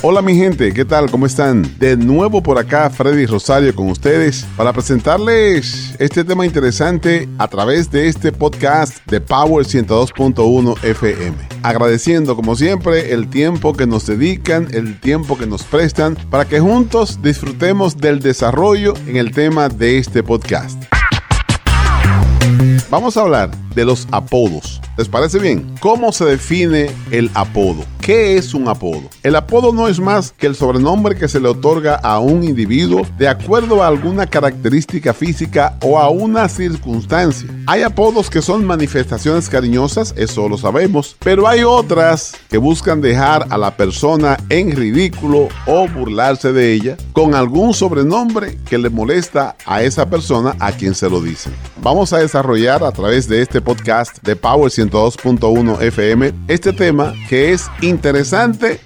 Hola mi gente, ¿qué tal? ¿Cómo están? De nuevo por acá Freddy Rosario con ustedes para presentarles este tema interesante a través de este podcast de Power 102.1 FM. Agradeciendo como siempre el tiempo que nos dedican, el tiempo que nos prestan para que juntos disfrutemos del desarrollo en el tema de este podcast. Vamos a hablar de los apodos. ¿Les parece bien? ¿Cómo se define el apodo? ¿Qué es un apodo? El apodo no es más que el sobrenombre que se le otorga a un individuo de acuerdo a alguna característica física o a una circunstancia. Hay apodos que son manifestaciones cariñosas, eso lo sabemos, pero hay otras que buscan dejar a la persona en ridículo o burlarse de ella con algún sobrenombre que le molesta a esa persona a quien se lo dicen. Vamos a desarrollar a través de este podcast de Power 102.1 FM este tema que es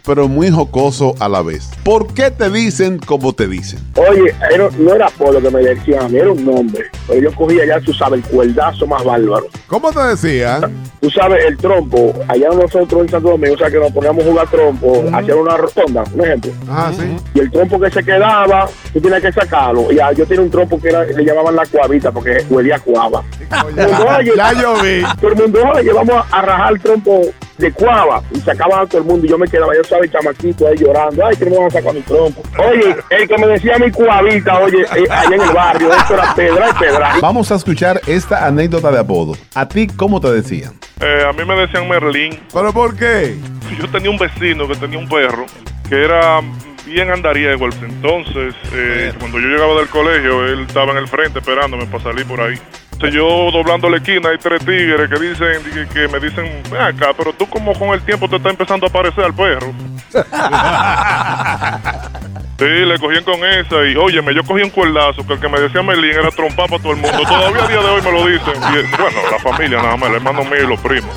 pero muy jocoso a la vez. ¿Por qué te dicen como te dicen? Oye, no era por lo que me decían, era un nombre. Pero yo cogía ya, tú sabes, el cuerdazo más bárbaro. ¿Cómo te decían? Tú sabes, el trompo, allá nosotros en Santo Domingo, o sea, que nos poníamos a jugar trompo, hacían una rotonda, un ejemplo. Ah, sí. Y el trompo que se quedaba, tú tienes que sacarlo. Y yo tenía un trompo que era, le llamaban la cuavita porque huelía cuava. ya yo vi. Todo el mundo, oye, vamos a rajar el trompo de cuava y sacaban a todo el mundo y yo me quedaba, yo estaba el chamaquito ahí llorando, ay, que no me van a sacar mi trompo. Oye, el que me decía mi cuavita, oye, eh, allá en el barrio, esto era pedra y pedra. Vamos a escuchar esta anécdota de apodo. ¿A ti cómo te decían? Eh, a mí me decían Merlín. ¿Pero por qué? Yo tenía un vecino que tenía un perro que era bien andariego. Entonces, eh, cuando yo llegaba del colegio, él estaba en el frente esperándome para salir por ahí. Yo doblando la esquina, hay tres tigres que dicen, que, me dicen, ven acá, pero tú como con el tiempo te está empezando a aparecer al perro. Sí, le cogían con esa y, óyeme, yo cogí un cuerdazo que el que me decía Merlín era trompar para todo el mundo. Todavía a día de hoy me lo dicen. Y, bueno, la familia nada más, el hermano mío y los primos.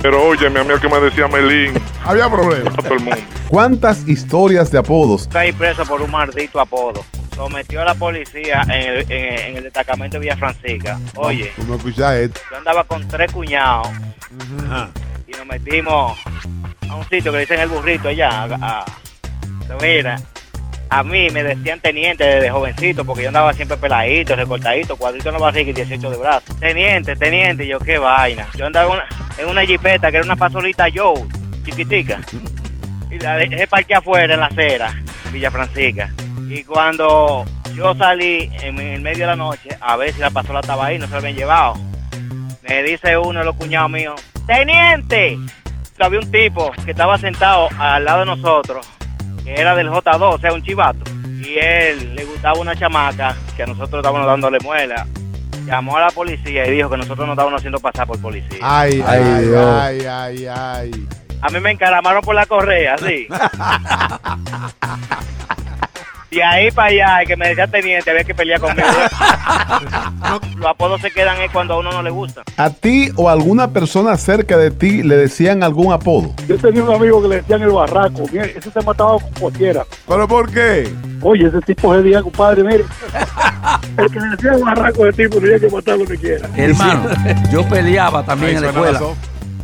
Pero óyeme, a mí el que me decía Merlín. Había problema. todo el mundo. ¿Cuántas historias de apodos? Caí preso por un maldito apodo. Sometió a la policía en el, en, el destacamento de Villa Francisca. Oye, ¿Cómo esto? yo andaba con tres cuñados y nos metimos a un sitio que dicen el burrito allá. A, mira, a mí me decían teniente desde jovencito porque yo andaba siempre peladito, recortadito, cuadrito en la barriga y 18 de brazos. Teniente, teniente, yo qué vaina. Yo andaba en una jipeta que era una pasolita Joe, chiquitica. Y la dejé parque afuera en la acera, Villa Francisca. Y cuando yo salí en el medio de la noche a ver si la pasola estaba ahí, no se la habían llevado. Me dice uno de los cuñados míos, ¡Teniente! Había un tipo que estaba sentado al lado de nosotros, que era del J2, o sea, un chivato. Y él le gustaba una chamaca que a nosotros estábamos dándole muela. Llamó a la policía y dijo que nosotros nos estábamos haciendo pasar por policía. Ay, ay, ay, ay, ay. A mí me encaramaron por la correa, sí. Y ahí para allá, que me decía teniente, había que pelear conmigo. Los apodos se quedan es cuando a uno no le gusta. ¿A ti o alguna persona cerca de ti le decían algún apodo? Yo tenía un amigo que le decían el barraco. ese se mataba con cualquiera. ¿Pero por qué? Oye, ese tipo es día, compadre, mire. el que le decía el barraco de tipo tenía que matar lo que quiera. Hermano, yo peleaba también en la escuela.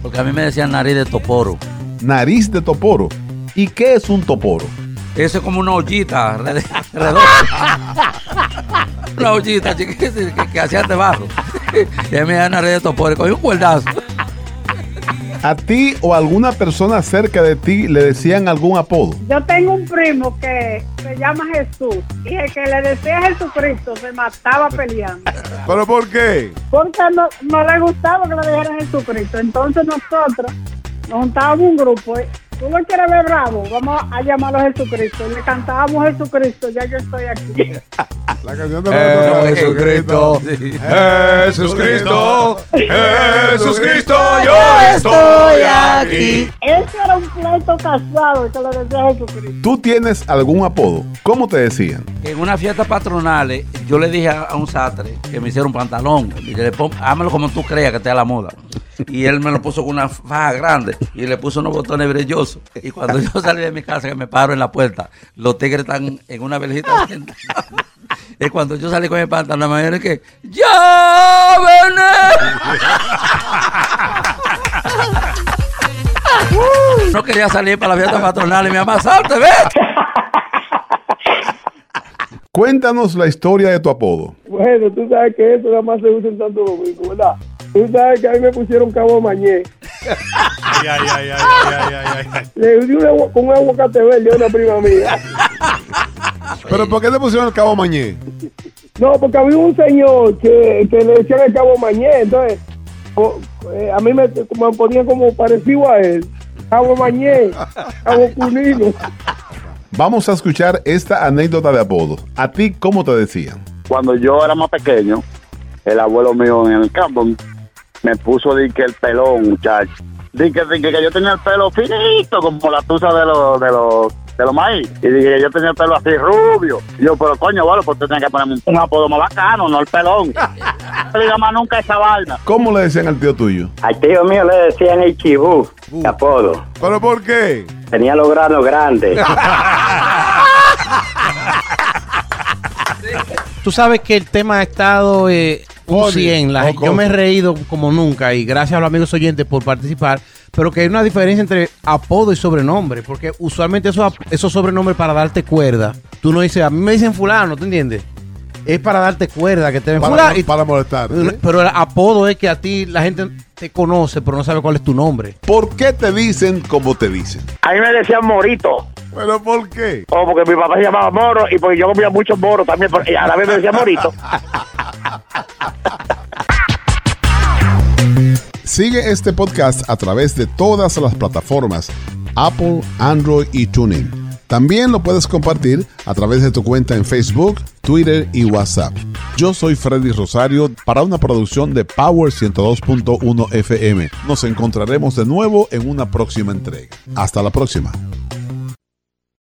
Porque a mí me decían nariz de toporo. Nariz de toporo. ¿Y qué es un toporo? Eso es como una ollita redonda. una ollita chiquita que, que hacía debajo. y a mí me dan red de topores, cogí un cuerdazo. ¿A ti o alguna persona cerca de ti le decían algún apodo? Yo tengo un primo que se llama Jesús y el que le decía Jesucristo se mataba peleando. ¿Pero por qué? Porque no, no le gustaba que le dijeran Jesucristo. Entonces nosotros nos juntábamos un grupo tú lo quieres ver bravo, vamos a llamarlo a Jesucristo. Le cantábamos Jesucristo, ya yo estoy aquí. La canción de eh, Jesucristo. Jesucristo. Jesucristo, yo estoy aquí. Ese era un pleito casado que le decía a Jesucristo. ¿Tú tienes algún apodo? ¿Cómo te decían? En una fiesta patronal, yo le dije a un sastre que me hiciera un pantalón. Y le pongo, hámelo como tú creas que esté a la moda. Y él me lo puso con una faja grande y le puso unos botones brillosos. Y cuando yo salí de mi casa, que me paro en la puerta, los tigres están en una veljita Y cuando yo salí con mi pantalón, me dijeron que ¡Ya ven! No quería salir para la fiesta patronal y mi mamá, salte, ve. Cuéntanos la historia de tu apodo. Bueno, tú sabes que eso nada más se usa en Santo Domingo, ¿verdad? Tú sabes que a mí me pusieron Cabo Mañé. Ay, ay, ay, ay, ay, ay, ay. Le di un agua- con un aguacate verde a una prima mía. ¿Pero por qué te pusieron el cabo mañé? No, porque había un señor que, que le decían el Cabo Mañé, entonces o- eh, a mí me, me ponían como parecido a él. Cabo Mañé, Cabo Cunino. Vamos a escuchar esta anécdota de apodo. ¿A ti cómo te decían? cuando yo era más pequeño, el abuelo mío en el campo me puso di que el pelón, muchacho. Di que, di que yo tenía el pelo finito, como la tusa de los de los de los maíz. Y dije que yo tenía el pelo así rubio. Y yo, pero coño, bueno, pues tú tienes que ponerme un, un apodo más bacano, no el pelón. No le diga más nunca esa vaina. ¿Cómo le decían al tío tuyo? Al tío mío le decían el chibú, de apodo. ¿Pero por qué? Tenía los granos grandes. Tú sabes que el tema ha estado eh, un Funny, 100. La- jocoso. yo me he reído como nunca y gracias a los amigos oyentes por participar. Pero que hay una diferencia entre apodo y sobrenombre. Porque usualmente esos, ap- esos sobrenombres para darte cuerda. Tú no dices, a mí me dicen fulano, ¿te entiendes? Es para darte cuerda, que te ven Para, fulano. y- para molestar. pero el apodo es que a ti la gente te conoce, pero no sabe cuál es tu nombre. ¿Por qué te dicen como te dicen? A mí me decían Morito. ¿Pero por qué? Oh, porque mi papá se llamaba Moro y porque yo comía muchos moros también. pero- Y a la vez me decía Morito. Sigue este podcast a través de todas las plataformas Apple, Android y TuneIn. También lo puedes compartir a través de tu cuenta en Facebook, Twitter y WhatsApp. Yo soy Freddy Rosario para una producción de Power 102.1 FM. Nos encontraremos de nuevo en una próxima entrega. Hasta la próxima.